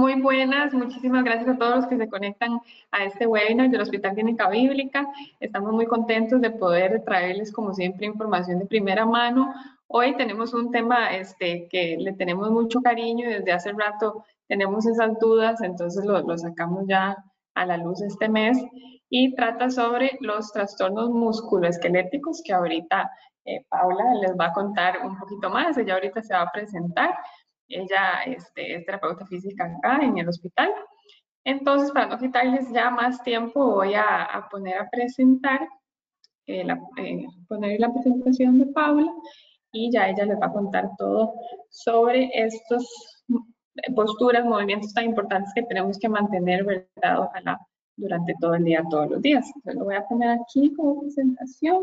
Muy buenas, muchísimas gracias a todos los que se conectan a este webinar del Hospital Clínica Bíblica. Estamos muy contentos de poder traerles, como siempre, información de primera mano. Hoy tenemos un tema este, que le tenemos mucho cariño y desde hace rato tenemos esas dudas, entonces lo, sacamos ya a la luz este mes y trata sobre los trastornos musculoesqueléticos que ahorita eh, Paula les va a contar un poquito más, ella ahorita se va a presentar. Ella este, es terapeuta física acá en el hospital. Entonces, para no quitarles ya más tiempo, voy a, poner a presentar, eh, la, eh, poner la presentación de Paula y ya ella les va a contar todo sobre estos posturas, movimientos tan importantes que tenemos que mantener, ¿verdad? Ojalá durante todo el día, todos los días. Entonces lo voy a poner aquí como presentación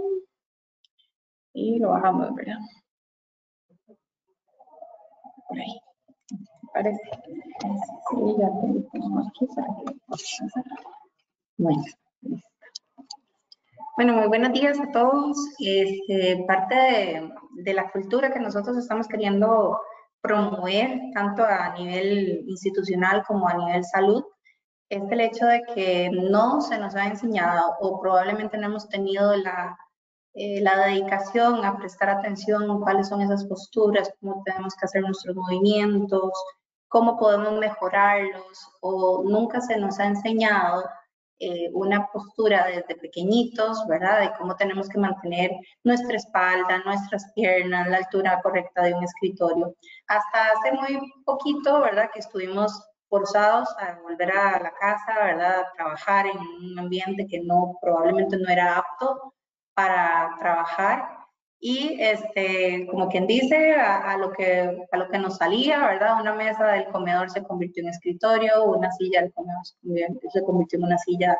y lo bajamos, ¿verdad? Por ahí. Parece. Sí, ya. Bueno. Bueno, muy buenos días a todos. Este, parte de, de, la cultura que nosotros estamos queriendo promover, tanto a nivel institucional como a nivel salud, es el hecho de que no se nos ha enseñado o probablemente no hemos tenido la eh, la dedicación a prestar atención cuáles son esas posturas, cómo tenemos que hacer nuestros movimientos, cómo podemos mejorarlos, o nunca se nos ha enseñado eh, una postura desde pequeñitos, ¿verdad? De cómo tenemos que mantener nuestra espalda, nuestras piernas, la altura correcta de un escritorio. Hasta hace muy poquito, ¿verdad? Que estuvimos forzados a volver a la casa, ¿verdad? A trabajar en un ambiente que no, probablemente no era apto para trabajar y este, como quien dice, a, lo que, a lo que nos salía, ¿verdad? Una mesa del comedor se convirtió en escritorio, una silla del comedor se convirtió en una silla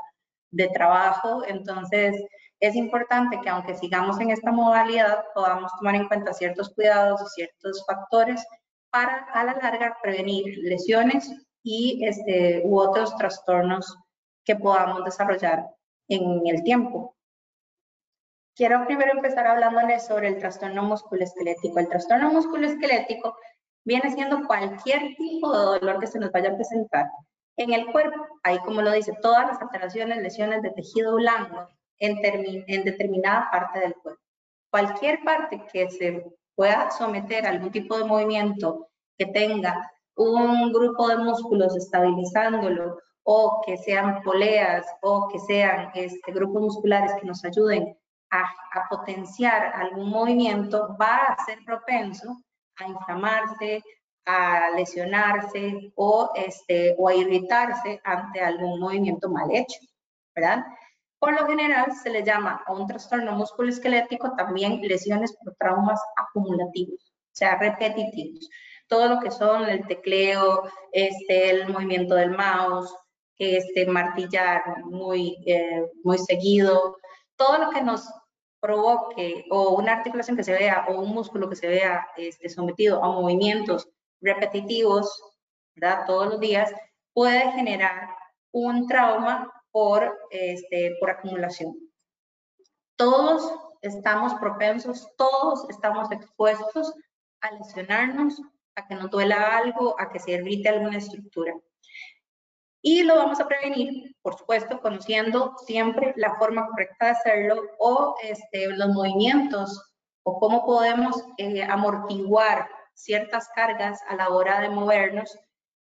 de trabajo, entonces es importante que aunque sigamos en esta modalidad, podamos tomar en cuenta ciertos cuidados y ciertos factores para a la larga prevenir lesiones y este, u otros trastornos que podamos desarrollar en el tiempo. Quiero primero empezar hablándoles sobre el trastorno musculoesquelético. El trastorno musculoesquelético viene siendo cualquier tipo de dolor que se nos vaya a presentar en el cuerpo. Ahí, como lo dice, todas las alteraciones, lesiones de tejido blando en, en determinada parte del cuerpo. Cualquier parte que se pueda someter a algún tipo de movimiento que tenga un grupo de músculos estabilizándolo o que sean poleas o que sean este, grupos musculares que nos ayuden a, potenciar algún movimiento va a ser propenso a inflamarse, a lesionarse o, este, o a irritarse ante algún movimiento mal hecho, ¿verdad? Por lo general se le llama a un trastorno musculoesquelético también lesiones por traumas acumulativos, o sea, repetitivos. Todo lo que son el tecleo, este, el movimiento del mouse, este, martillar muy, eh, muy seguido, todo lo que nos provoque o una articulación que se vea o un músculo que se vea este, sometido a movimientos repetitivos, ¿verdad? Todos los días, puede generar un trauma por, este, por acumulación. Todos estamos propensos, todos estamos expuestos a lesionarnos, a que nos duela algo, a que se irrite alguna estructura. Y lo vamos a prevenir, por supuesto, conociendo siempre la forma correcta de hacerlo o este, los movimientos o cómo podemos eh, amortiguar ciertas cargas a la hora de movernos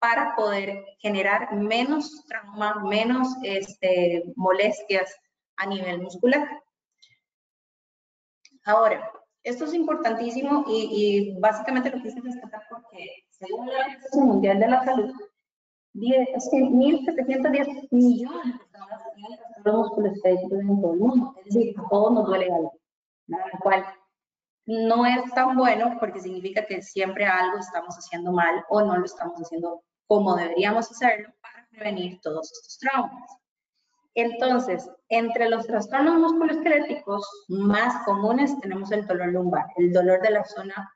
para poder generar menos trauma, menos este, molestias a nivel muscular. Ahora, esto es importantísimo y, y básicamente lo quise destacar porque según la Organización Mundial de la Salud, es que 1.710 millones de personas tienen trastornos musculoesqueléticos en todo el mundo. Es decir, a todos nos duele algo. Lo cual no es tan bueno porque significa que siempre algo estamos haciendo mal o no lo estamos haciendo como deberíamos hacerlo para prevenir todos estos traumas. Entonces, entre los trastornos musculoesqueléticos más comunes tenemos el dolor lumbar, el dolor de la zona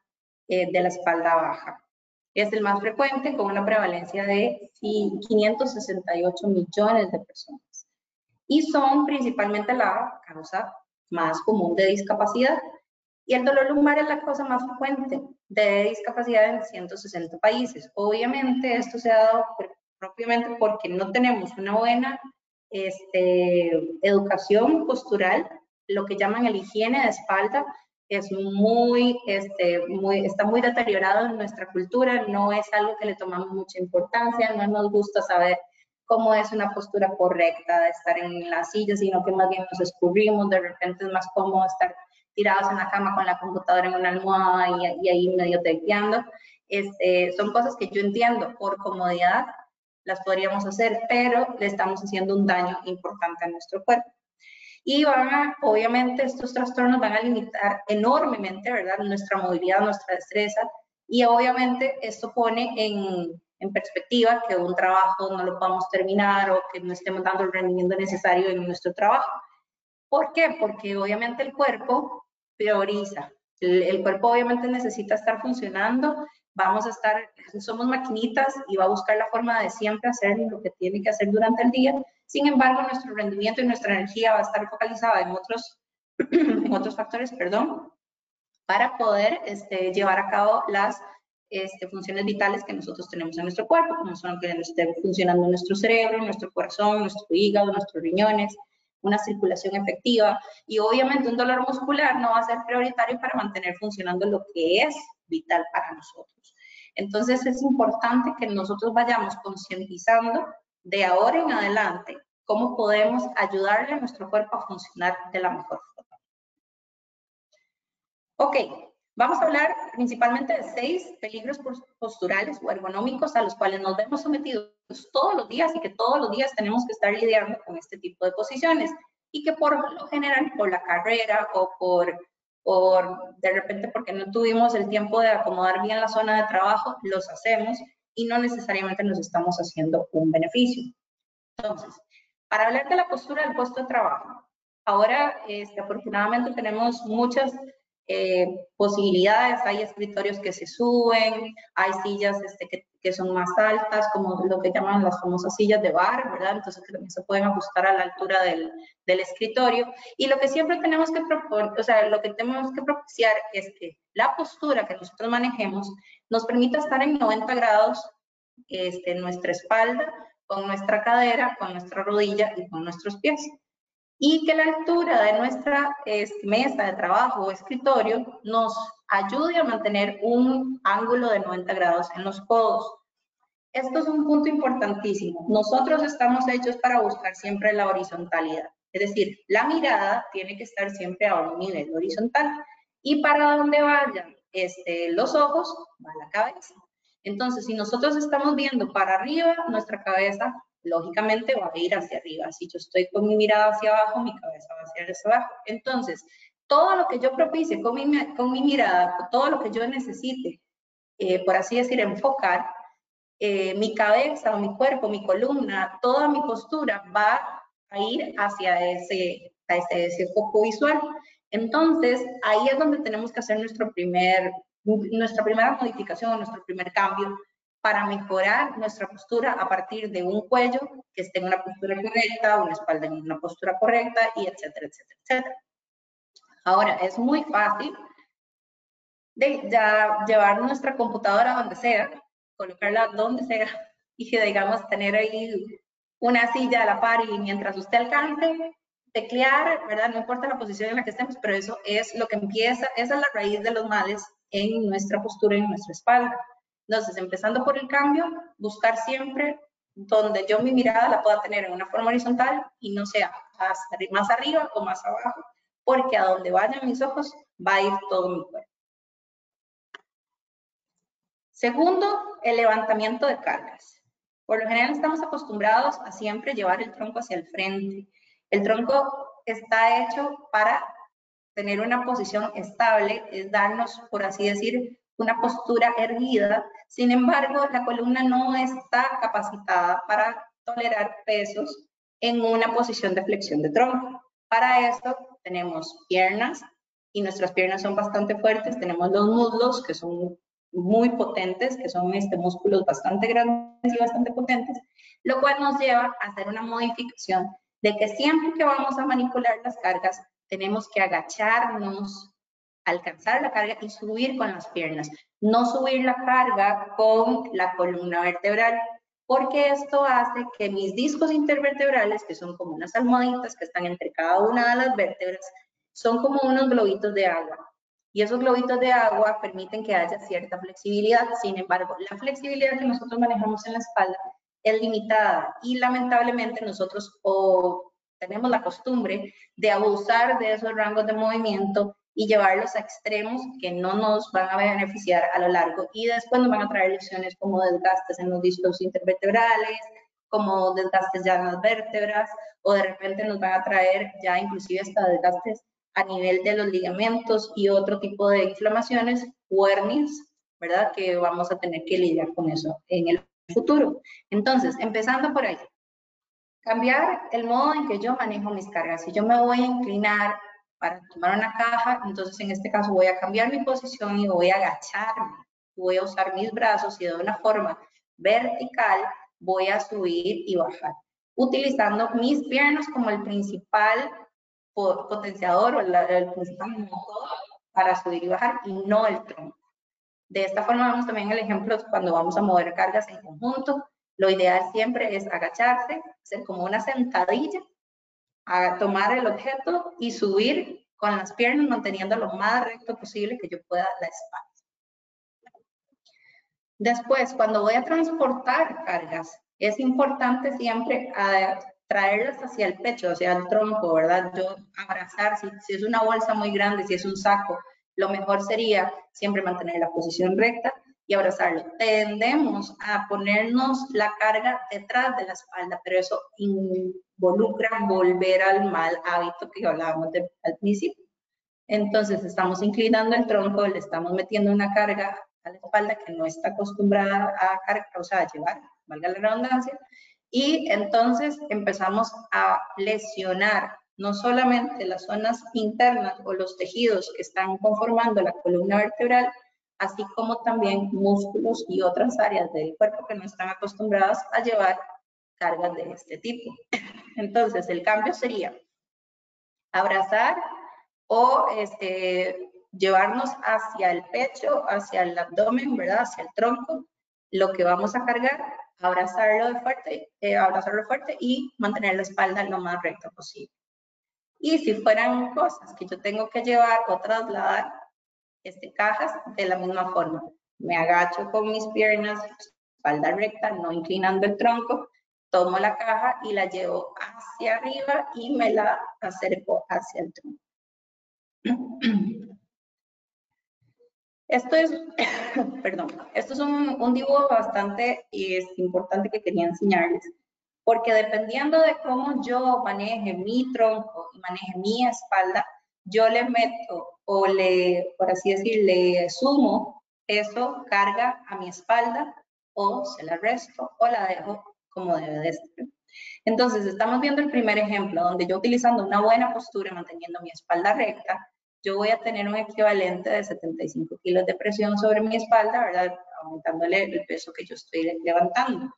eh, de la espalda baja. Es el más frecuente con una prevalencia de 568 millones de personas. Y son principalmente la causa más común de discapacidad. Y el dolor lumbar es la causa más frecuente de discapacidad en 160 países. Obviamente esto se ha dado propiamente porque no tenemos una buena este, educación postural, lo que llaman el higiene de espalda, es muy, este, muy, está muy deteriorado en nuestra cultura, no es algo que le tomamos mucha importancia, no nos gusta saber cómo es una postura correcta de estar en la silla, sino que más bien nos escurrimos, de repente es más cómodo estar tirados en la cama con la computadora en una almohada y, ahí medio tequeando. Este, son cosas que yo entiendo por comodidad, las podríamos hacer, pero le estamos haciendo un daño importante a nuestro cuerpo. Y van a, obviamente, estos trastornos van a limitar enormemente, ¿verdad?, nuestra movilidad, nuestra destreza, y obviamente esto pone en, en perspectiva que un trabajo no lo podamos terminar o que no estemos dando el rendimiento necesario en nuestro trabajo. ¿Por qué? Porque obviamente el cuerpo prioriza. El, el cuerpo obviamente necesita estar funcionando vamos a estar, somos maquinitas y va a buscar la forma de siempre hacer lo que tiene que hacer durante el día. Sin embargo, nuestro rendimiento y nuestra energía va a estar focalizada en otros, en otros factores, perdón, para poder este, llevar a cabo las este, funciones vitales que nosotros tenemos en nuestro cuerpo, como son que esté funcionando nuestro cerebro, nuestro corazón, nuestro hígado, nuestros riñones, una circulación efectiva y obviamente un dolor muscular no va a ser prioritario para mantener funcionando lo que es vital para nosotros. Entonces es importante que nosotros vayamos concientizando de ahora en adelante cómo podemos ayudarle a nuestro cuerpo a funcionar de la mejor forma. Ok, vamos a hablar principalmente de seis peligros posturales o ergonómicos a los cuales nos vemos sometidos todos los días y que todos los días tenemos que estar lidiando con este tipo de posiciones y que por lo general por la carrera o por por de repente porque no tuvimos el tiempo de acomodar bien la zona de trabajo, los hacemos y no necesariamente nos estamos haciendo un beneficio. Entonces, para hablar de la postura del puesto de trabajo, ahora este, afortunadamente tenemos muchas eh, posibilidades, hay escritorios que se suben, hay sillas este, que, que, son más altas, como lo que llaman las famosas sillas de bar, ¿verdad? Entonces que también se pueden ajustar a la altura del, del escritorio. Y lo que siempre tenemos que proponer, o sea, lo que tenemos que propiciar es que la postura que nosotros manejemos nos permita estar en 90 grados este, nuestra espalda, con nuestra cadera, con nuestra rodilla y con nuestros pies y que la altura de nuestra mesa de trabajo o escritorio nos ayude a mantener un ángulo de 90 grados en los codos. Esto es un punto importantísimo. Nosotros estamos hechos para buscar siempre la horizontalidad. Es decir, la mirada tiene que estar siempre a un nivel horizontal. Y para donde vayan este, los ojos, va la cabeza. Entonces, si nosotros estamos viendo para arriba, nuestra cabeza lógicamente va a ir hacia arriba. Si yo estoy con mi mirada hacia abajo, mi cabeza va hacia abajo. Entonces, todo lo que yo propicie con mi, con mi mirada, todo lo que yo necesite, eh, por así decir, enfocar, eh, mi cabeza mi cuerpo, mi columna, toda mi postura va a ir hacia ese, a ese, ese foco visual. Entonces, ahí es donde tenemos que hacer nuestro primer, nuestra primera modificación, nuestro primer cambio para mejorar nuestra postura a partir de un cuello que esté en una postura correcta, una espalda en una postura correcta, y etcétera, etcétera, etcétera. Ahora, es muy fácil de ya llevar nuestra computadora donde sea, colocarla donde sea, y digamos tener ahí una silla a la par y mientras usted alcance, teclear, ¿verdad? No importa la posición en la que estemos, pero eso es lo que empieza, esa es la raíz de los males en nuestra postura, en nuestra espalda. Entonces, empezando por el cambio, buscar siempre donde yo mi mirada la pueda tener en una forma horizontal y no sea más arriba o más abajo, porque a donde vayan mis ojos va a ir todo mi cuerpo. Segundo, el levantamiento de cargas. Por lo general estamos acostumbrados a siempre llevar el tronco hacia el frente. El tronco está hecho para tener una posición estable, es darnos, por así decir, una postura erguida. Sin embargo, la columna no está capacitada para tolerar pesos en una posición de flexión de tronco. Para esto tenemos piernas y nuestras piernas son bastante fuertes. Tenemos los muslos que son muy potentes, que son este, músculos bastante grandes y bastante potentes, lo cual nos lleva a hacer una modificación de que siempre que vamos a manipular las cargas, tenemos que agacharnos alcanzar la carga y subir con las piernas. No subir la carga con la columna vertebral, porque esto hace que mis discos intervertebrales, que son como unas almohaditas que están entre cada una de las vértebras, son como unos globitos de agua. Y esos globitos de agua permiten que haya cierta flexibilidad. Sin embargo, la flexibilidad que nosotros manejamos en la espalda es limitada y lamentablemente nosotros o tenemos la costumbre de abusar de esos rangos de movimiento y llevarlos a extremos que no nos van a beneficiar a lo largo y después nos van a traer lesiones como desgastes en los discos intervertebrales, como desgastes ya en las vértebras o de repente nos van a traer ya inclusive hasta desgastes a nivel de los ligamentos y otro tipo de inflamaciones hernias, ¿verdad? Que vamos a tener que lidiar con eso en el futuro. Entonces, empezando por ahí. Cambiar el modo en que yo manejo mis cargas. Si yo me voy a inclinar para tomar una caja, entonces en este caso voy a cambiar mi posición y voy a agacharme. Voy a usar mis brazos y de una forma vertical voy a subir y bajar, utilizando mis piernas como el principal potenciador o el principal motor para subir y bajar y no el tronco. De esta forma vemos también el ejemplo cuando vamos a mover cargas en conjunto. Lo ideal siempre es agacharse, hacer como una sentadilla, a tomar el objeto y subir con las piernas manteniendo lo más recto posible que yo pueda la espalda. Después, cuando voy a transportar cargas, es importante siempre traerlas hacia el pecho, hacia el tronco, ¿verdad? Yo abrazar, si, es una bolsa muy grande, si es un saco, lo mejor sería siempre mantener la posición recta y abrazarlo. Tendemos a ponernos la carga detrás de la espalda, pero eso involucra volver al mal hábito que hablábamos al principio. Entonces estamos inclinando el tronco, le estamos metiendo una carga a la espalda que no está acostumbrada a cargar, o sea, a llevar, valga la redundancia, y entonces empezamos a lesionar no solamente las zonas internas o los tejidos que están conformando la columna vertebral, así como también músculos y otras áreas del cuerpo que no están acostumbradas a llevar cargas de este tipo. Entonces, el cambio sería abrazar o este, llevarnos hacia el pecho, hacia el abdomen, ¿verdad? Hacia el tronco, lo que vamos a cargar abrazarlo de fuerte, eh, abrazarlo fuerte y mantener la espalda lo más recta posible. Y si fueran cosas que yo tengo que llevar o trasladar, este, cajas de la misma forma. Me agacho con mis piernas, espalda recta, no inclinando el tronco, tomo la caja y la llevo hacia arriba y me la acerco hacia el tronco. Esto es, perdón, esto es un, un dibujo bastante es importante que quería enseñarles, porque dependiendo de cómo yo maneje mi tronco y maneje mi espalda, yo le meto o le, por así decir, le sumo eso, carga a mi espalda o se la resto o la dejo como debe de ser. Entonces, estamos viendo el primer ejemplo, donde yo utilizando una buena postura, manteniendo mi espalda recta, yo voy a tener un equivalente de 75 kilos de presión sobre mi espalda, ¿verdad? Aumentándole el peso que yo estoy levantando.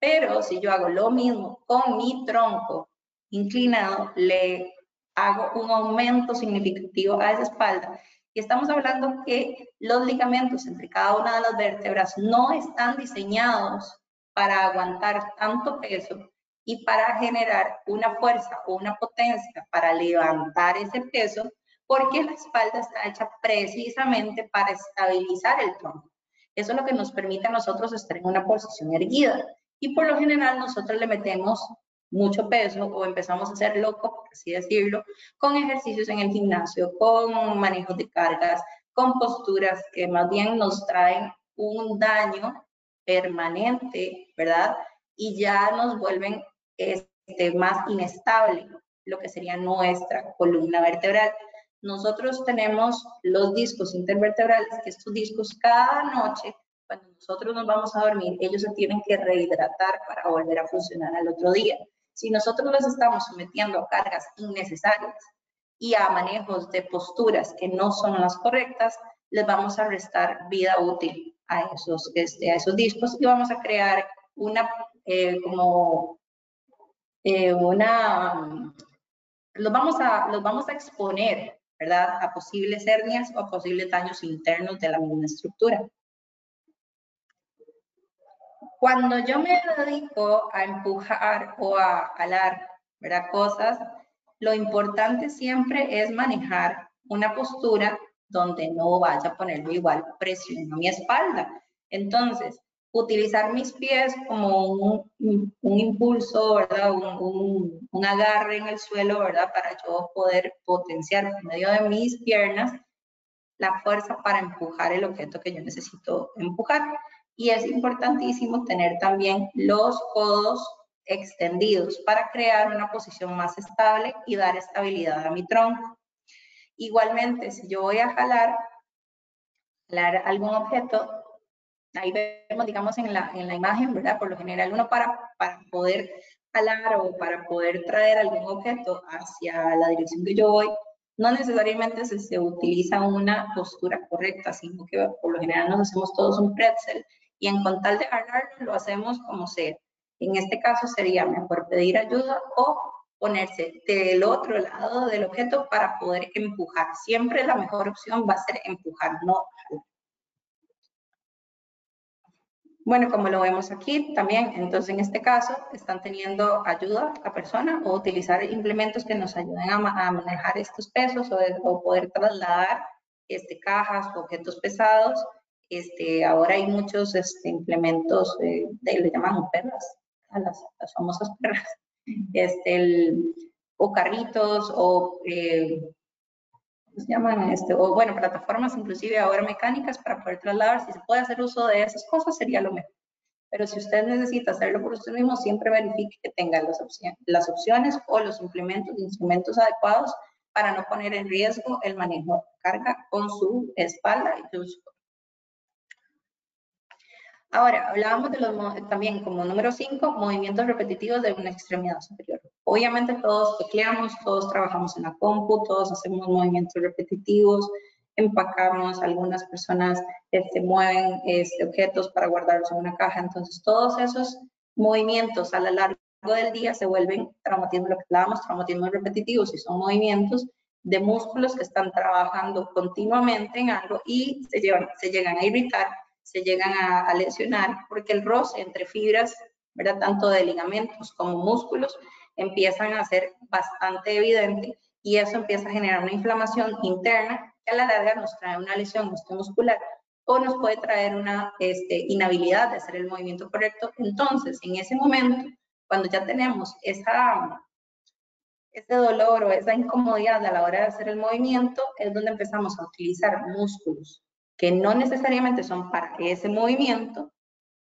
Pero si yo hago lo mismo con mi tronco inclinado, le hago un aumento significativo a esa espalda. Y estamos hablando que los ligamentos entre cada una de las vértebras no están diseñados para aguantar tanto peso y para generar una fuerza o una potencia para levantar ese peso porque la espalda está hecha precisamente para estabilizar el tronco. Eso es lo que nos permite a nosotros estar en una posición erguida. Y por lo general nosotros le metemos mucho peso o empezamos a hacer loco, por así decirlo, con ejercicios en el gimnasio, con manejos de cargas, con posturas que más bien nos traen un daño permanente, ¿verdad? Y ya nos vuelven este, más inestable lo que sería nuestra columna vertebral. Nosotros tenemos los discos intervertebrales, que estos discos cada noche, cuando nosotros nos vamos a dormir, ellos se tienen que rehidratar para volver a funcionar al otro día. Si nosotros los estamos sometiendo a cargas innecesarias y a manejos de posturas que no son las correctas, les vamos a restar vida útil a esos, este, a esos discos y vamos a crear una, eh, como, eh, una, los vamos, a, los vamos a exponer ¿verdad? A posibles hernias o a posibles daños internos de la misma estructura. Cuando yo me dedico a empujar o a alar, ¿verdad? Cosas, lo importante siempre es manejar una postura donde no vaya a ponerme igual presión a mi espalda. Entonces, utilizar mis pies como un, un impulso, ¿verdad? Un, un, agarre en el suelo, ¿verdad? Para yo poder potenciar por medio de mis piernas la fuerza para empujar el objeto que yo necesito empujar. Y es importantísimo tener también los codos extendidos para crear una posición más estable y dar estabilidad a mi tronco. Igualmente, si yo voy a jalar, jalar algún objeto, ahí vemos, digamos, en la, en la imagen, ¿verdad? Por lo general, uno para, para poder jalar o para poder traer algún objeto hacia la dirección que yo voy, no necesariamente se, se, utiliza una postura correcta, sino que por lo general nos hacemos todos un pretzel y en con tal de ganar lo hacemos como sea. En este caso sería mejor pedir ayuda o ponerse del otro lado del objeto para poder empujar. Siempre la mejor opción va a ser empujar, no. Bueno, como lo vemos aquí también, entonces en este caso están teniendo ayuda la persona o utilizar implementos que nos ayuden a, manejar estos pesos o, o poder trasladar este, cajas o objetos pesados este, ahora hay muchos este, implementos, eh, de, le llaman perras, a las, famosas perras, este, o carritos, o eh, ¿cómo se llaman? Este, o bueno, plataformas inclusive ahora mecánicas para poder trasladar. Si se puede hacer uso de esas cosas, sería lo mejor. Pero si usted necesita hacerlo por usted mismo, siempre verifique que tenga las, opciones, las opciones o los implementos, instrumentos adecuados para no poner en riesgo el manejo de carga con su espalda y su Ahora, hablábamos de los también como número 5, movimientos repetitivos de una extremidad superior. Obviamente todos tecleamos, todos trabajamos en la compu, todos hacemos movimientos repetitivos, empacamos, algunas personas este, mueven este, objetos para guardarlos en una caja. Entonces, todos esos movimientos a lo largo del día se vuelven traumatismo, lo que hablábamos, traumatismos repetitivos y son movimientos de músculos que están trabajando continuamente en algo y se, llevan, se llegan a irritar se llegan a, lesionar porque el roce entre fibras, ¿verdad? tanto de ligamentos como músculos, empiezan a ser bastante evidente y eso empieza a generar una inflamación interna que a la larga nos trae una lesión muscular o nos puede traer una este, inhabilidad de hacer el movimiento correcto. Entonces, en ese momento, cuando ya tenemos ese dolor o esa incomodidad a la hora de hacer el movimiento, es donde empezamos a utilizar músculos que no necesariamente son para ese movimiento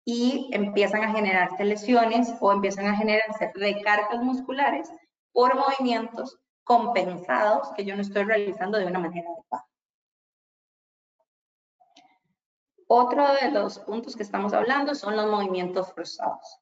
y empiezan a generarse lesiones o empiezan a generarse recargas musculares por movimientos compensados que yo no estoy realizando de una manera adecuada. Otro de los puntos que estamos hablando son los movimientos forzados.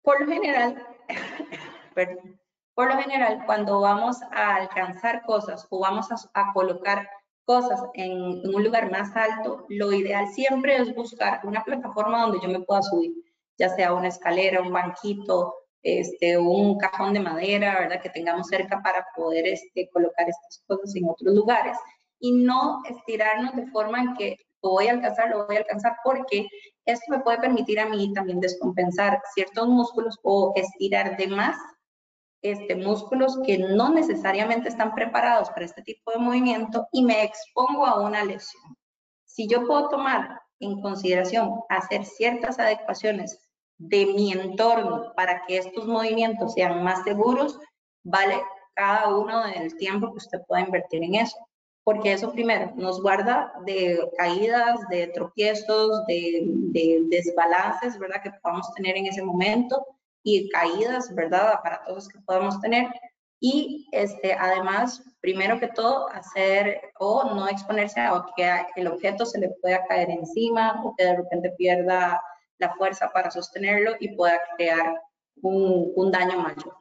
Por lo general, por lo general, cuando vamos a alcanzar cosas o vamos a, a colocar cosas en, un lugar más alto, lo ideal siempre es buscar una plataforma donde yo me pueda subir, ya sea una escalera, un banquito, este, un cajón de madera, ¿verdad? Que tengamos cerca para poder este, colocar estas cosas en otros lugares y no estirarnos de forma en que lo voy a alcanzar, lo voy a alcanzar, porque esto me puede permitir a mí también descompensar ciertos músculos o estirar de más este, músculos que no necesariamente están preparados para este tipo de movimiento y me expongo a una lesión. Si yo puedo tomar en consideración hacer ciertas adecuaciones de mi entorno para que estos movimientos sean más seguros, vale cada uno del tiempo que usted pueda invertir en eso. Porque eso primero nos guarda de caídas, de tropiezos, de, de desbalances, ¿verdad? Que podamos tener en ese momento y caídas, ¿verdad? Aparatos que podemos tener. Y este, además, primero que todo, hacer o no exponerse a que el objeto se le pueda caer encima o que de repente pierda la fuerza para sostenerlo y pueda crear un, un daño mayor.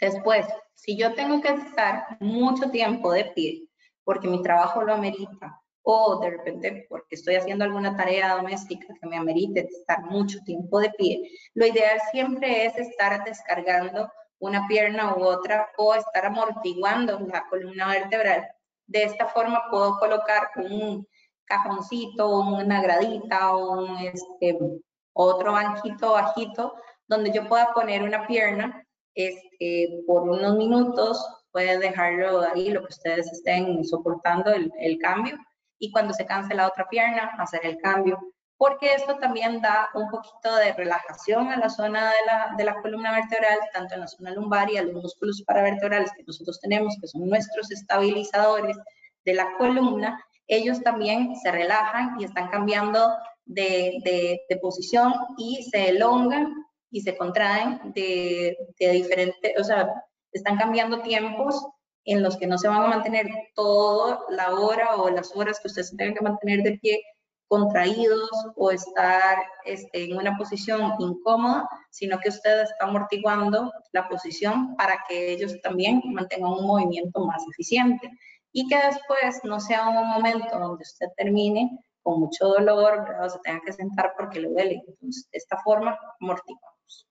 Después, si yo tengo que estar mucho tiempo de pie, porque mi trabajo lo amerita, o de repente porque estoy haciendo alguna tarea doméstica que me amerite estar mucho tiempo de pie, lo ideal siempre es estar descargando una pierna u otra o estar amortiguando la columna vertebral. De esta forma puedo colocar un cajoncito, una gradita o un, este, otro banquito bajito donde yo pueda poner una pierna este, por unos minutos, puede dejarlo ahí, lo que ustedes estén soportando el, el cambio, y cuando se canse la otra pierna, hacer el cambio porque esto también da un poquito de relajación a la zona de la, de la columna vertebral, tanto en la zona lumbar y a los músculos paravertebrales que nosotros tenemos, que son nuestros estabilizadores de la columna, ellos también se relajan y están cambiando de, de, posición y se elongan y se contraen de, de diferentes, o sea, están cambiando tiempos en los que no se van a mantener toda la hora o las horas que ustedes tengan que mantener de pie, contraídos o estar este, en una posición incómoda, sino que usted está amortiguando la posición para que ellos también mantengan un movimiento más eficiente y que después no sea un momento donde usted termine con mucho dolor o se tenga que sentar porque le duele. Entonces, de esta forma amortiguamos.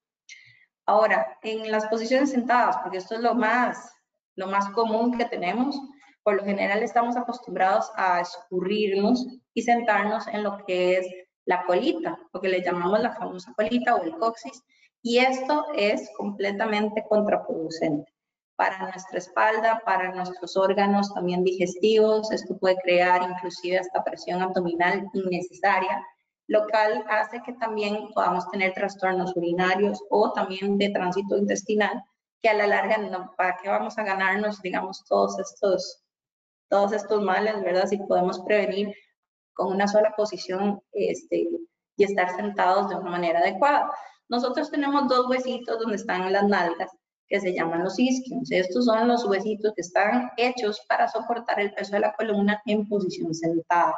Ahora, en las posiciones sentadas, porque esto es lo más, lo más común que tenemos, por lo general estamos acostumbrados a escurrirnos y sentarnos en lo que es la colita, lo que le llamamos la famosa colita o el coxis, y esto es completamente contraproducente para nuestra espalda, para nuestros órganos también digestivos, esto puede crear inclusive hasta presión abdominal innecesaria, lo cual hace que también podamos tener trastornos urinarios o también de tránsito intestinal, a la larga, ¿para qué vamos a ganarnos, digamos, todos estos, todos estos males, verdad? Si podemos prevenir con una sola posición este, y estar sentados de una manera adecuada. Nosotros tenemos dos huesitos donde están las nalgas que se llaman los isquios. Estos son los huesitos que están hechos para soportar el peso de la columna en posición sentada.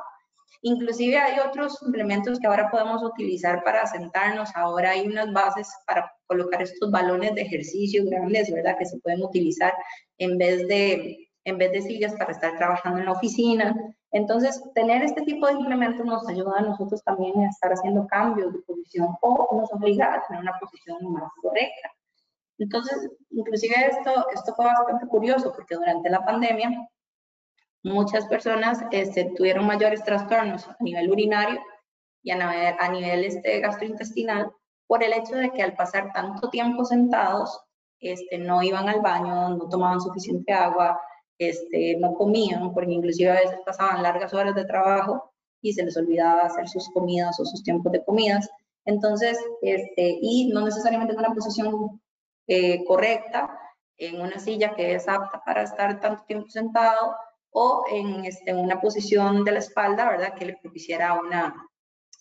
Inclusive hay otros implementos que ahora podemos utilizar para sentarnos. Ahora hay unas bases para colocar estos balones de ejercicio grandes, ¿verdad? Que se pueden utilizar en vez de, en vez de sillas para estar trabajando en la oficina. Entonces, tener este tipo de implementos nos ayuda a nosotros también a estar haciendo cambios de posición o nos obliga a tener una posición más correcta. Entonces, inclusive esto, esto fue bastante curioso porque durante la pandemia muchas personas este, tuvieron mayores trastornos a nivel urinario y a, nivel este, gastrointestinal por el hecho de que al pasar tanto tiempo sentados, este, no iban al baño, no tomaban suficiente agua, este, no comían, porque inclusive a veces pasaban largas horas de trabajo y se les olvidaba hacer sus comidas o sus tiempos de comidas. Entonces, este, y no necesariamente en una posición eh, correcta, en una silla que es apta para estar tanto tiempo sentado o en este, una posición de la espalda, ¿verdad? Que le propiciara una,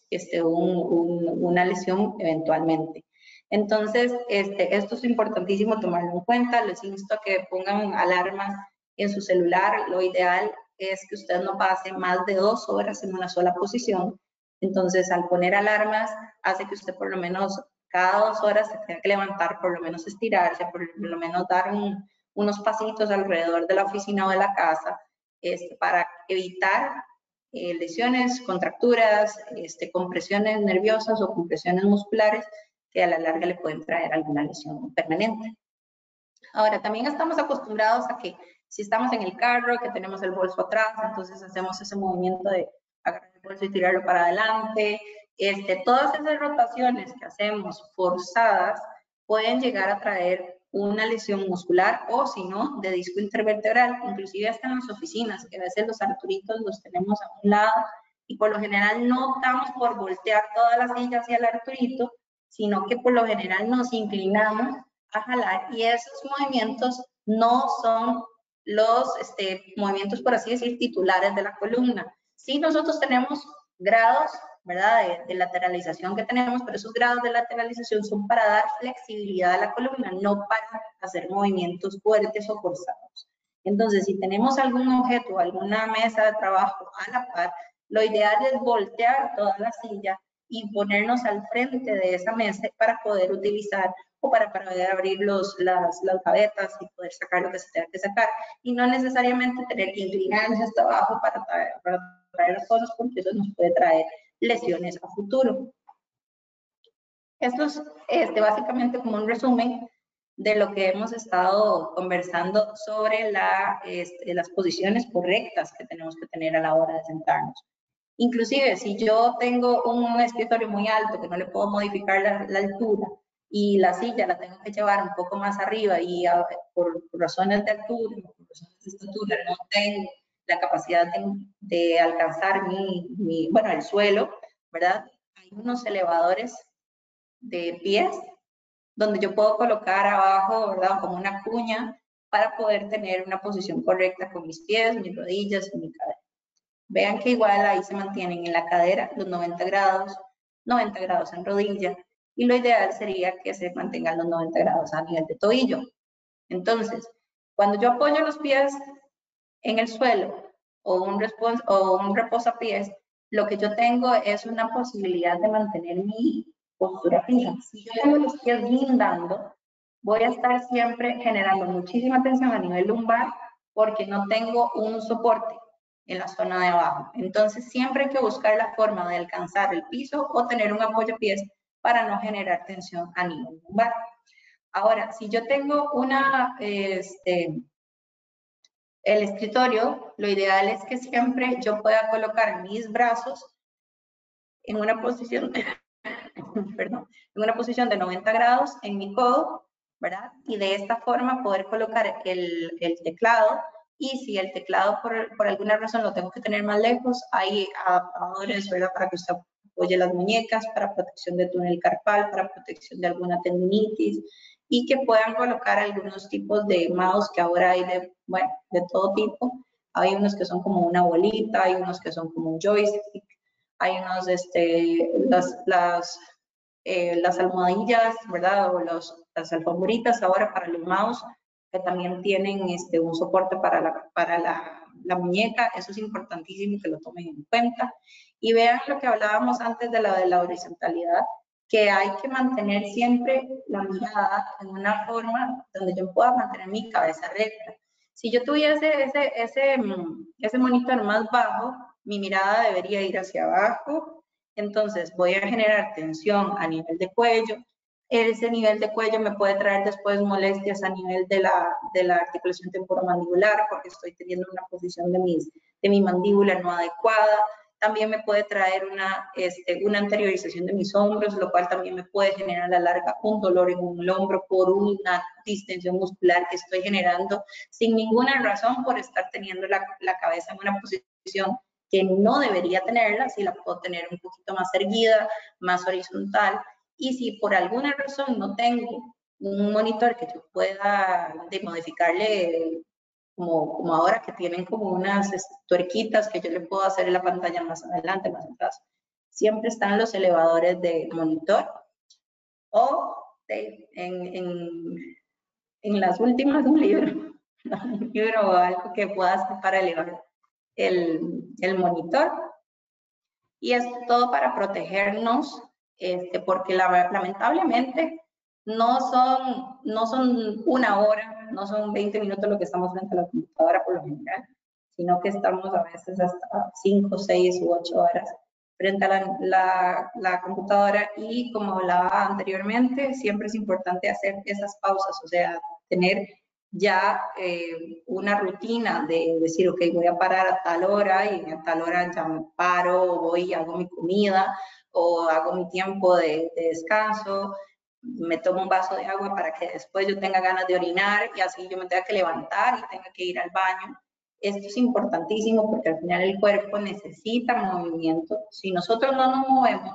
este, una lesión eventualmente. Entonces, este, esto es importantísimo tomarlo en cuenta. Les insto a que pongan alarmas en su celular, lo ideal es que usted no pase más de dos horas en una sola posición. Entonces, al poner alarmas, hace que usted por lo menos cada dos horas se tenga que levantar, por lo menos estirarse, por lo menos dar unos pasitos alrededor de la oficina o de la casa, este, para evitar eh, lesiones, contracturas, este, compresiones nerviosas o compresiones musculares que a la larga le pueden traer alguna lesión permanente. Ahora, también estamos acostumbrados a que si estamos en el carro, que tenemos el bolso atrás, entonces hacemos ese movimiento de agarrar el bolso y tirarlo para adelante. Este, todas esas rotaciones que hacemos forzadas pueden llegar a traer una lesión muscular o si no, de disco intervertebral, inclusive hasta en las oficinas, que a veces los arturitos los tenemos a un lado y por lo general no optamos por voltear toda la silla hacia el arturito, sino que por lo general nos inclinamos a jalar y esos movimientos no son los este, movimientos, por así decir, titulares de la columna. Sí, nosotros tenemos grados, ¿verdad?, de, lateralización que tenemos, pero esos grados de lateralización son para dar flexibilidad a la columna, no para hacer movimientos fuertes o forzados. Entonces, si tenemos algún objeto, alguna mesa de trabajo a la par, lo ideal es voltear toda la silla y ponernos al frente de esa mesa para poder utilizar o para, poder abrir los, las, las gavetas y poder sacar lo que se tenga que sacar. Y no necesariamente tener que inclinarnos hasta abajo para traer, para traer cosas porque eso nos puede traer lesiones a futuro. Esto es este, básicamente como un resumen de lo que hemos estado conversando sobre la, este, las posiciones correctas que tenemos que tener a la hora de sentarnos. Inclusive, si yo tengo un escritorio muy alto que no le puedo modificar la, altura y la silla la tengo que llevar un poco más arriba y por, razones de altura, por razones de estatura, no tengo la capacidad de, alcanzar mi, mi, bueno, el suelo, ¿verdad? Hay unos elevadores de pies donde yo puedo colocar abajo, ¿verdad? Como una cuña para poder tener una posición correcta con mis pies, mis rodillas y mi cadera. Vean que igual ahí se mantienen en la cadera los 90 grados, 90 grados en rodilla, y lo ideal sería que se mantengan los 90 grados a nivel de tobillo. Entonces, cuando yo apoyo los pies en el suelo o un, o un reposapiés, lo que yo tengo es una posibilidad de mantener mi postura fija. Si yo tengo los pies guindando, voy a estar siempre generando muchísima tensión a nivel lumbar porque no tengo un soporte en la zona de abajo. Entonces siempre hay que buscar la forma de alcanzar el piso o tener un apoyo pies para no generar tensión a nivel lumbar. Ahora, si yo tengo una, este, el escritorio, lo ideal es que siempre yo pueda colocar mis brazos en una posición, perdón, en una posición de 90 grados en mi codo, ¿verdad? Y de esta forma poder colocar el, teclado y si el teclado por, por, alguna razón lo tengo que tener más lejos, hay adaptadores, ¿verdad? Para que usted apoye las muñecas, para protección de túnel carpal, para protección de alguna tendinitis y que puedan colocar algunos tipos de mouse que ahora hay de, bueno, de todo tipo. Hay unos que son como una bolita, hay unos que son como un joystick, hay unos, este, las, las, eh, las almohadillas, ¿verdad? O los, las alfombritas ahora para los mouse que también tienen este, un soporte para, la, para la, muñeca. Eso es importantísimo que lo tomen en cuenta. Y vean lo que hablábamos antes de la de la horizontalidad, que hay que mantener siempre la mirada en una forma donde yo pueda mantener mi cabeza recta. Si yo tuviese ese, ese, ese monitor más bajo, mi mirada debería ir hacia abajo, entonces voy a generar tensión a nivel de cuello, ese nivel de cuello me puede traer después molestias a nivel de la, de la articulación temporomandibular porque estoy teniendo una posición de, mis, de mi mandíbula no adecuada. También me puede traer una, este, una anteriorización de mis hombros, lo cual también me puede generar a la larga un dolor en un hombro por una distensión muscular que estoy generando sin ninguna razón por estar teniendo la, la cabeza en una posición que no debería tenerla, si la puedo tener un poquito más erguida, más horizontal. Y si por alguna razón no tengo un monitor que yo pueda de modificarle, como, como ahora que tienen como unas este, tuerquitas que yo le puedo hacer en la pantalla más adelante, más atrás, siempre están los elevadores de monitor o en, en, en, las últimas un libro, un libro o algo que pueda hacer para elevar el, el monitor. Y es todo para protegernos este, porque lamentablemente no son, no son una hora, no son 20 minutos lo que estamos frente a la computadora por lo general, sino que estamos a veces hasta 5, 6 u 8 horas frente a la, la, computadora. Y como hablaba anteriormente, siempre es importante hacer esas pausas, o sea, tener ya eh, una rutina de decir, ok, voy a parar a tal hora y a tal hora ya me paro, voy y hago mi comida o hago mi tiempo de, descanso, me tomo un vaso de agua para que después yo tenga ganas de orinar y así yo me tenga que levantar y tenga que ir al baño. Esto es importantísimo porque al final el cuerpo necesita movimiento. Si nosotros no nos movemos,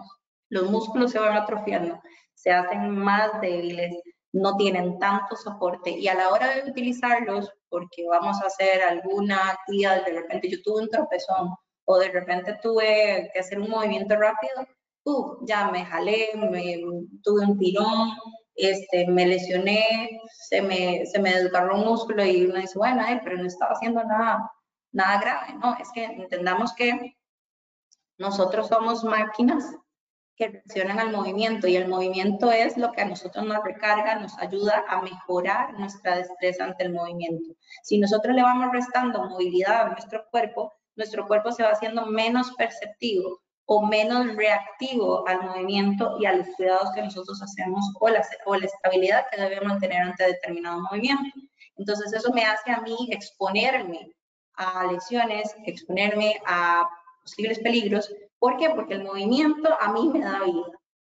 los músculos se van atrofiando, se hacen más débiles, no tienen tanto soporte y a la hora de utilizarlos, porque vamos a hacer alguna actividad, de repente yo tuve un tropezón o de repente tuve que hacer un movimiento rápido, ya me jalé, me, tuve un tirón, este, me lesioné, se me, se me desgarró un músculo y uno dice, bueno, pero no estaba haciendo nada, nada grave, ¿no? Es que entendamos que nosotros somos máquinas que reaccionan al movimiento y el movimiento es lo que a nosotros nos recarga, nos ayuda a mejorar nuestra destreza ante el movimiento. Si nosotros le vamos restando movilidad a nuestro cuerpo, nuestro cuerpo se va haciendo menos perceptivo o menos reactivo al movimiento y a los cuidados que nosotros hacemos o la, o la estabilidad que debe mantener ante determinado movimiento. Entonces eso me hace a mí exponerme a lesiones, exponerme a posibles peligros. ¿Por qué? Porque el movimiento a mí me da vida.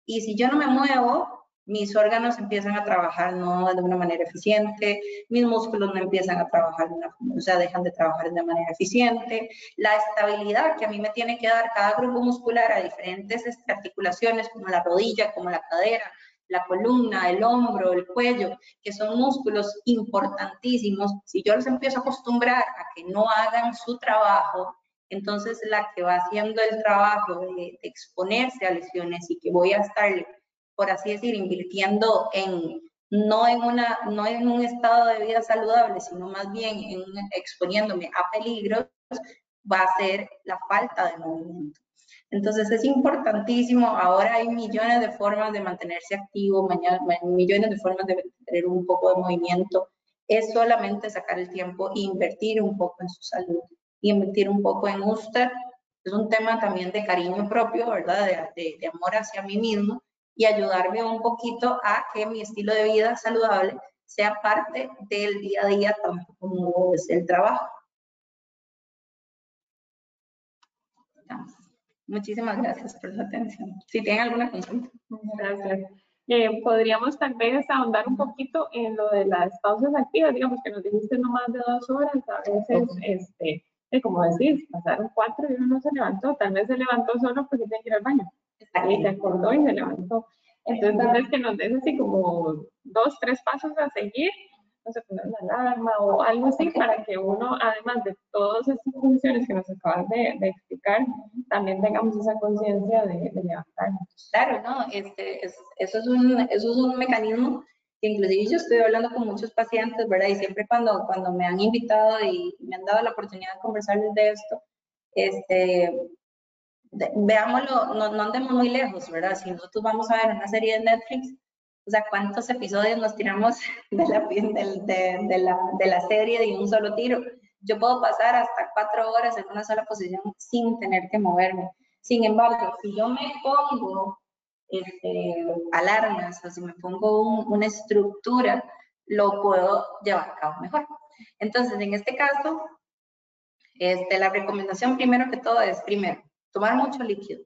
Y si yo no me muevo, mis órganos empiezan a trabajar no de una manera eficiente, mis músculos no empiezan a trabajar, o sea, dejan de trabajar de manera eficiente. La estabilidad que a mí me tiene que dar cada grupo muscular a diferentes articulaciones, como la rodilla, como la cadera, la columna, el hombro, el cuello, que son músculos importantísimos, si yo los empiezo a acostumbrar a que no hagan su trabajo, entonces la que va haciendo el trabajo de, de exponerse a lesiones y que voy a estar por así decir, invirtiendo en no en, una, no en un estado de vida saludable, sino más bien en, exponiéndome a peligros, va a ser la falta de movimiento. Entonces es importantísimo, ahora hay millones de formas de mantenerse activo, millones de formas de tener un poco de movimiento, es solamente sacar el tiempo e invertir un poco en su salud, y invertir un poco en usted, es un tema también de cariño propio, ¿verdad? De, de amor hacia mí mismo, y ayudarme un poquito a que mi estilo de vida saludable sea parte del día a día, tanto como es el trabajo. Muchísimas gracias por su atención. Si tienen alguna consulta. Gracias. Eh, podríamos tal vez ahondar un poquito en lo de las pausas activas, digamos que nos dijiste no más de dos horas, a veces, este, eh, como decís, pasaron cuatro y uno no se levantó, tal vez se levantó solo porque tiene que ir al baño y se acordó y se levantó. Entonces, vez que nos des así como dos, tres pasos a seguir, no sé, poner una alarma o algo así para que uno, además de todas estas funciones que nos acabas de, explicar, también tengamos esa conciencia de, de, levantarnos. Claro, ¿no? Este, es, eso, es un, eso es un mecanismo que inclusive yo estoy hablando con muchos pacientes, ¿verdad? Y siempre cuando, cuando me han invitado y me han dado la oportunidad de conversarles de esto, este, veámoslo, no, no, andemos muy lejos, ¿verdad? Si nosotros vamos a ver una serie de Netflix, o sea, ¿cuántos episodios nos tiramos de la, de, de, la, de la serie de un solo tiro? Yo puedo pasar hasta cuatro horas en una sola posición sin tener que moverme. Sin embargo, si yo me pongo este, alarmas o si me pongo una estructura, lo puedo llevar a cabo mejor. Entonces, en este caso, este, la recomendación primero que todo es, primero, tomar mucho líquido.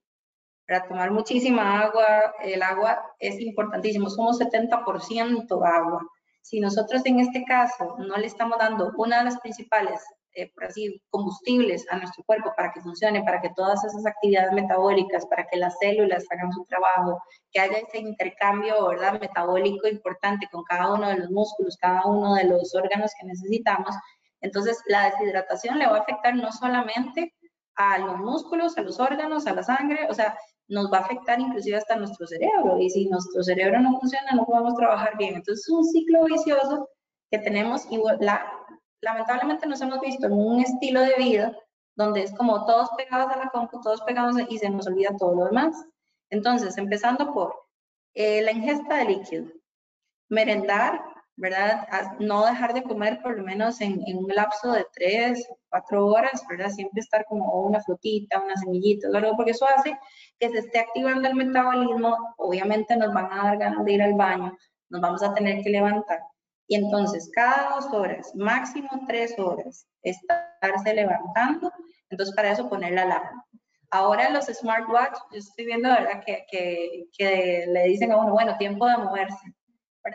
Para tomar muchísima agua, el agua es importantísimo, somos 70% agua. Si nosotros en este caso no le estamos dando una de las principales, eh, por así, combustibles a nuestro cuerpo para que funcione, para que todas esas actividades metabólicas, para que las células hagan su trabajo, que haya ese intercambio, ¿verdad?, metabólico importante con cada uno de los músculos, cada uno de los órganos que necesitamos, entonces la deshidratación le va a afectar no solamente a los músculos, a los órganos, a la sangre, o sea, nos va a afectar inclusive hasta nuestro cerebro y si nuestro cerebro no funciona no podemos trabajar bien. Entonces es un ciclo vicioso que tenemos y la, lamentablemente nos hemos visto en un estilo de vida donde es como todos pegados a la compu, todos pegados y se nos olvida todo lo demás. Entonces, empezando por eh, la ingesta de líquido, merendar ¿verdad? No dejar de comer por lo menos en, un lapso de tres, cuatro horas, ¿verdad? Siempre estar como una frutita, una semillita, algo, porque eso hace que se esté activando el metabolismo, obviamente nos van a dar ganas de ir al baño, nos vamos a tener que levantar. Y entonces, cada dos horas, máximo tres horas, estarse levantando, entonces para eso poner la alarma. Ahora los smartwatch, yo estoy viendo, ¿verdad? Que, que, que le dicen a uno, bueno, tiempo de moverse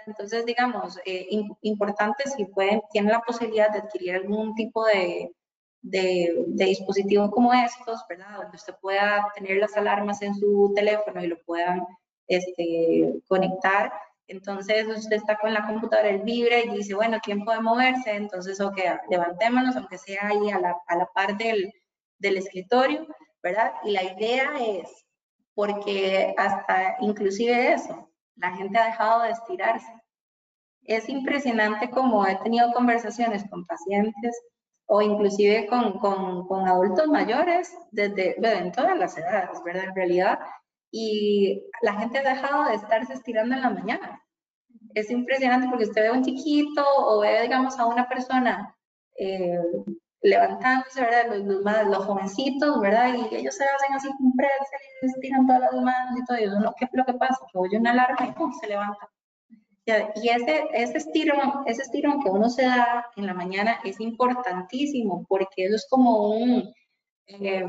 entonces, digamos, eh, importante si pueden, tienen la posibilidad de adquirir algún tipo de, de, dispositivo como estos, ¿verdad? Donde usted pueda tener las alarmas en su teléfono y lo puedan este, conectar. Entonces, usted está con la computadora, el vibre y dice, bueno, tiempo de moverse, entonces, ok, levantémonos, aunque sea ahí a la, a la par del, del escritorio, ¿verdad? Y la idea es, porque hasta inclusive eso, la gente ha dejado de estirarse. Es impresionante como he tenido conversaciones con pacientes o inclusive con, con, adultos mayores desde, en todas las edades, ¿verdad? En realidad, y la gente ha dejado de estarse estirando en la mañana. Es impresionante porque usted ve a un chiquito o ve, digamos, a una persona eh, levantándose, ¿verdad? Los, los, los, jovencitos, ¿verdad? Y ellos se hacen así con y se tiran todas las manos y todo. Y uno, ¿qué es lo que pasa? Que oye una alarma y ¡pum! se levanta. Y ese, ese, estirón, ese estirón que uno se da en la mañana es importantísimo porque eso es como un, eh,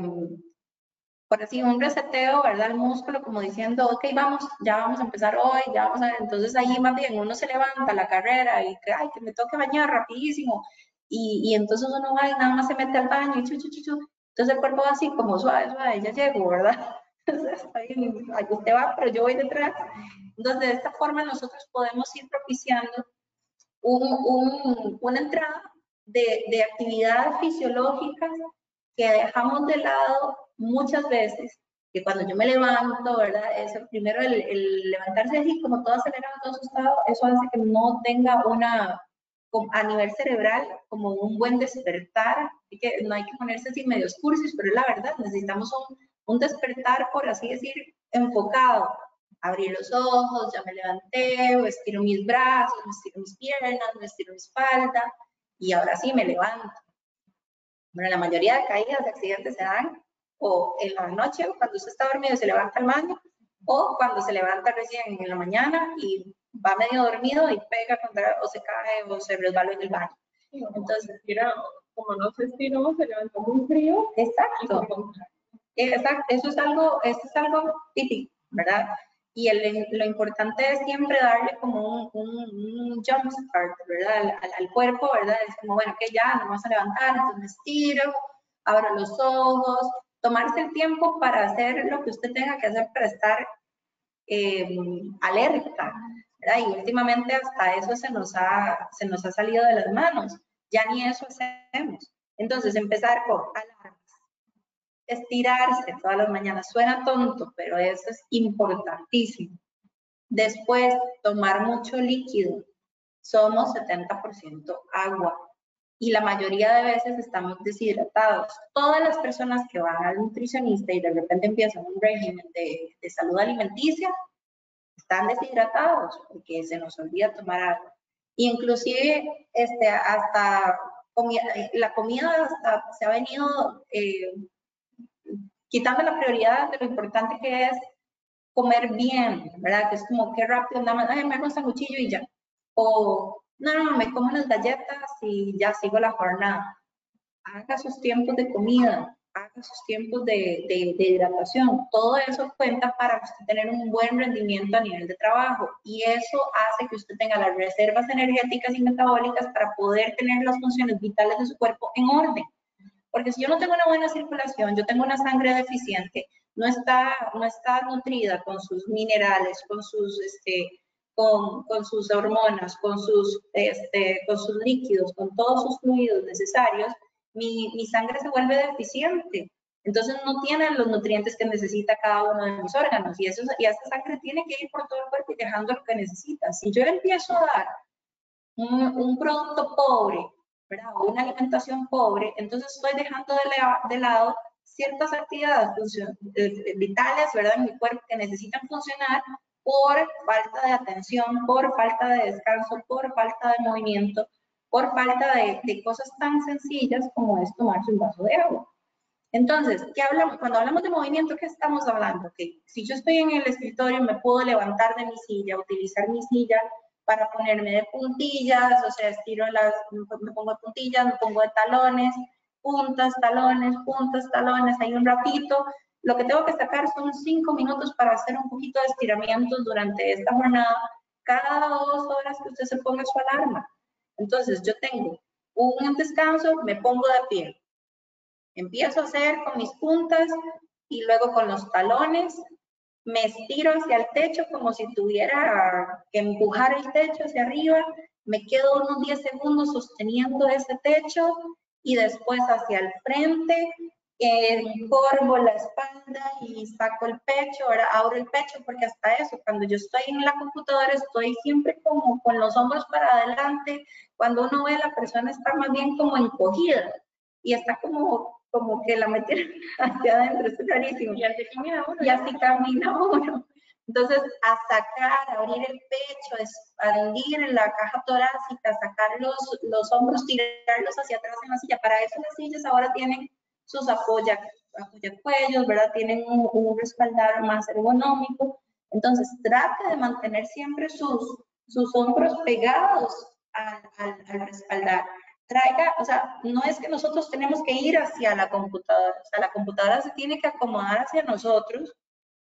por así, un reseteo, ¿verdad? El músculo como diciendo, ok, vamos, ya vamos a empezar hoy, ya vamos a. Entonces ahí más bien uno se levanta la carrera y ay, que me toque bañar rapidísimo. Y, y entonces uno va y nada más se mete al baño y chu. Entonces el cuerpo va así como suave, suave, ya llego, ¿verdad? Entonces ahí, usted va, pero yo voy detrás. Entonces, de esta forma nosotros podemos ir propiciando un, una entrada de, de, actividades fisiológicas que dejamos de lado muchas veces, que cuando yo me levanto, ¿verdad? Eso, primero el, el levantarse así, como todo acelerado, todo asustado, eso hace que no tenga una, a nivel cerebral, como un buen despertar, que no hay que ponerse así medio cursis, pero la verdad, necesitamos un, un despertar, por así decir, enfocado abrí los ojos, ya me levanté, estiro mis brazos, me estiro mis piernas, me estiro mi espalda y ahora sí me levanto. Bueno, la mayoría de caídas, de accidentes se dan o en la noche, cuando usted está dormido se levanta al baño, o cuando se levanta recién en la mañana y va medio dormido y pega contra, o se cae o se resbala en el baño. Entonces, como no se estiró, se levantó muy frío. Exacto. Exacto. Eso es algo, eso es algo típico, ¿verdad? y el, lo importante es siempre darle como un, un, jump start, ¿verdad? Al, cuerpo, ¿verdad? Es como, bueno, que ya nos vamos a levantar, entonces me estiro, abro los ojos, tomarse el tiempo para hacer lo que usted tenga que hacer para estar eh, alerta, Y últimamente hasta eso se nos, ha, se nos ha salido de las manos, ya ni eso hacemos. Entonces, empezar con alarma estirarse todas las mañanas. Suena tonto, pero eso es importantísimo. Después, tomar mucho líquido. Somos 70% agua y la mayoría de veces estamos deshidratados. Todas las personas que van al nutricionista y de repente empiezan un régimen de, de salud alimenticia, están deshidratados porque se nos olvida tomar agua. inclusive este, hasta la comida hasta se ha venido eh, quitando la prioridad de lo importante que es comer bien, ¿verdad? Que es como qué rápido, nada más, ay, me hago un sanguchillo y ya. O, no, no, me como unas galletas y ya sigo la jornada. Haga sus tiempos de comida, haga sus tiempos de, de, de, hidratación. Todo eso cuenta para usted tener un buen rendimiento a nivel de trabajo y eso hace que usted tenga las reservas energéticas y metabólicas para poder tener las funciones vitales de su cuerpo en orden. Porque si yo no tengo una buena circulación, yo tengo una sangre deficiente, no está, no está nutrida con sus minerales, con sus, este, con, con sus hormonas, con sus, este, con sus líquidos, con todos sus fluidos necesarios, mi, sangre se vuelve deficiente. Entonces no tiene los nutrientes que necesita cada uno de mis órganos y, eso, y esa sangre tiene que ir por todo el cuerpo y dejando lo que necesita. Si yo empiezo a dar un, producto pobre, una alimentación pobre, entonces estoy dejando de, de lado ciertas actividades eh, vitales, ¿verdad? En mi cuerpo que necesitan funcionar por falta de atención, por falta de descanso, por falta de movimiento, por falta de, cosas tan sencillas como es tomarse un vaso de agua. Entonces, ¿qué hablamos? Cuando hablamos de movimiento, ¿qué estamos hablando? Que si yo estoy en el escritorio, me puedo levantar de mi silla, utilizar mi silla para ponerme de puntillas, o sea, estiro las, me pongo de puntillas, me pongo de talones, puntas, talones, puntas, talones, hay un ratito. Lo que tengo que sacar son cinco minutos para hacer un poquito de estiramientos durante esta jornada, cada dos horas que usted se ponga su alarma. Entonces, yo tengo un descanso, me pongo de pie. Empiezo a hacer con mis puntas y luego con los talones me estiro hacia el techo como si tuviera que empujar el techo hacia arriba, me quedo unos 10 segundos sosteniendo ese techo y después hacia el frente, eh, la espalda y saco el pecho, ahora abro el pecho porque hasta eso, cuando yo estoy en la computadora estoy siempre como con los hombros para adelante, cuando uno ve a la persona está más bien como encogida y está como como que la metieron hacia adentro, es rarísimo. Y así camina uno. Y así camina uno. Entonces, a sacar, abrir el pecho, expandir la caja torácica, sacar los, los hombros, tirarlos hacia atrás en la silla. Para eso las sillas ahora tienen sus apoya, cuellos, ¿verdad? Tienen un, un, respaldar más ergonómico. Entonces, trate de mantener siempre sus, sus hombros pegados al, al, al respaldar traiga, o sea, no es que nosotros tenemos que ir hacia la computadora, o sea, la computadora se tiene que acomodar hacia nosotros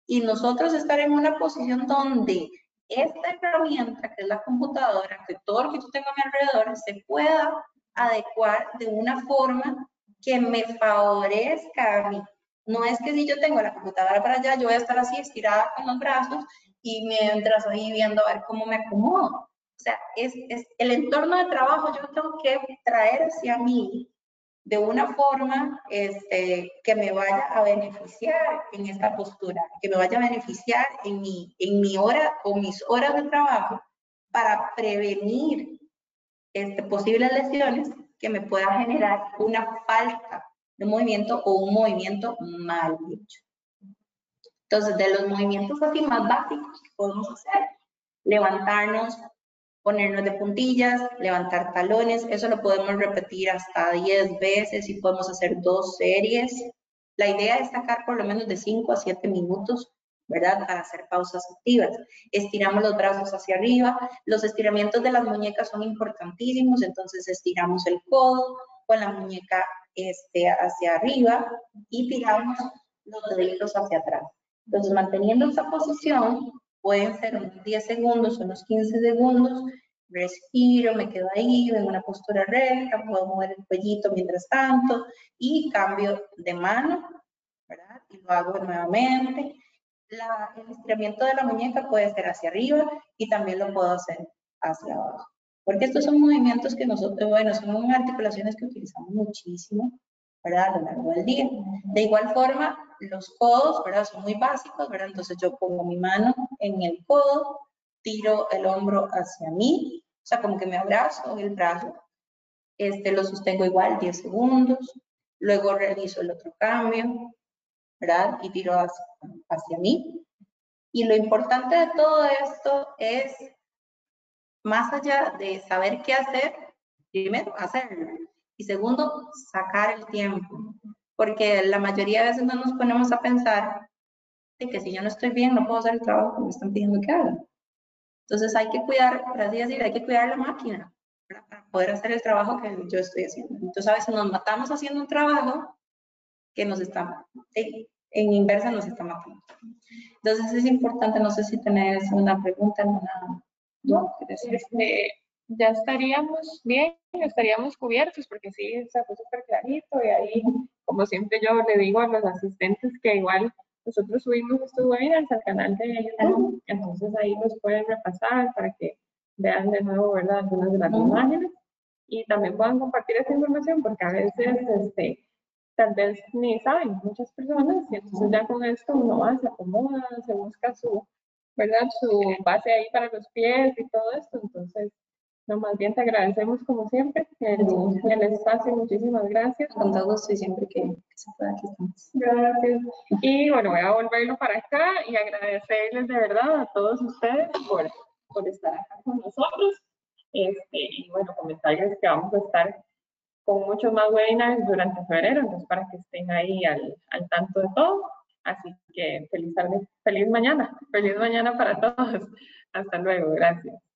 y nosotros estar en una posición donde esta herramienta, que es la computadora, que todo lo que yo tengo a mi alrededor, se pueda adecuar de una forma que me favorezca a mí. No es que si yo tengo la computadora para allá, yo voy a estar así estirada con los brazos y mientras ahí viendo a ver cómo me acomodo. O sea, es, es, el entorno de trabajo yo tengo que traer hacia mí de una forma este, que me vaya a beneficiar en esta postura, que me vaya a beneficiar en mi, en mi hora o mis horas de trabajo para prevenir este, posibles lesiones que me pueda generar una falta de movimiento o un movimiento mal hecho. Entonces, de los movimientos así más básicos que podemos hacer, levantarnos, ponernos de puntillas, levantar talones, eso lo podemos repetir hasta 10 veces y podemos hacer dos series. La idea es sacar por lo menos de 5 a 7 minutos, ¿verdad? Para hacer pausas activas. Estiramos los brazos hacia arriba, los estiramientos de las muñecas son importantísimos, entonces estiramos el codo con la muñeca este, hacia arriba y tiramos los deditos hacia atrás. Entonces, manteniendo esa posición, pueden ser unos 10 segundos, unos 15 segundos, respiro, me quedo ahí en una postura recta, puedo mover el cuellito mientras tanto y cambio de mano, ¿verdad? Y lo hago nuevamente. El estiramiento de la muñeca puede ser hacia arriba y también lo puedo hacer hacia abajo. Porque estos son movimientos que nosotros, bueno, son articulaciones que utilizamos muchísimo, ¿verdad? A lo largo del día. De igual forma, los codos, ¿verdad? Son muy básicos, ¿verdad? Entonces yo pongo mi mano en el codo, tiro el hombro hacia mí, o sea, como que me abrazo el brazo, este lo sostengo igual 10 segundos, luego realizo el otro cambio, ¿verdad? Y tiro hacia, hacia mí. Y lo importante de todo esto es, más allá de saber qué hacer, primero, hacerlo. Y segundo, sacar el tiempo porque la mayoría de veces no nos ponemos a pensar de que si yo no estoy bien, no puedo hacer el trabajo que me están pidiendo que haga. Entonces hay que cuidar, por así decir, hay que cuidar la máquina para poder hacer el trabajo que yo estoy haciendo. Entonces a veces nos matamos haciendo un trabajo que nos está, en inversa nos está matando. Entonces es importante, no sé si tenés una pregunta, una... No, este, ya estaríamos bien, estaríamos cubiertos, porque sí, se fue súper clarito y ahí, como siempre yo le digo a los asistentes que igual nosotros subimos estos webinars al canal de YouTube, entonces ahí los pueden repasar para que vean de nuevo, ¿verdad?, algunas de las imágenes y también puedan compartir esta información, porque a veces, este, tal vez ni saben muchas personas, y entonces ya con esto uno va, se acomoda, se busca su, ¿verdad?, su base ahí para los pies y todo esto, entonces no, más bien te agradecemos como siempre el, el espacio, muchísimas gracias. Con todo gusto y siempre que, se pueda, aquí estamos. Gracias. Y bueno, voy a volverlo para acá y agradecerles de verdad a todos ustedes por, por estar acá con nosotros. Este, y bueno, comentarles que vamos a estar con muchos más webinars durante febrero, entonces para que estén ahí al, al tanto de todo. Así que feliz tarde, feliz mañana, feliz mañana para todos. Hasta luego, gracias.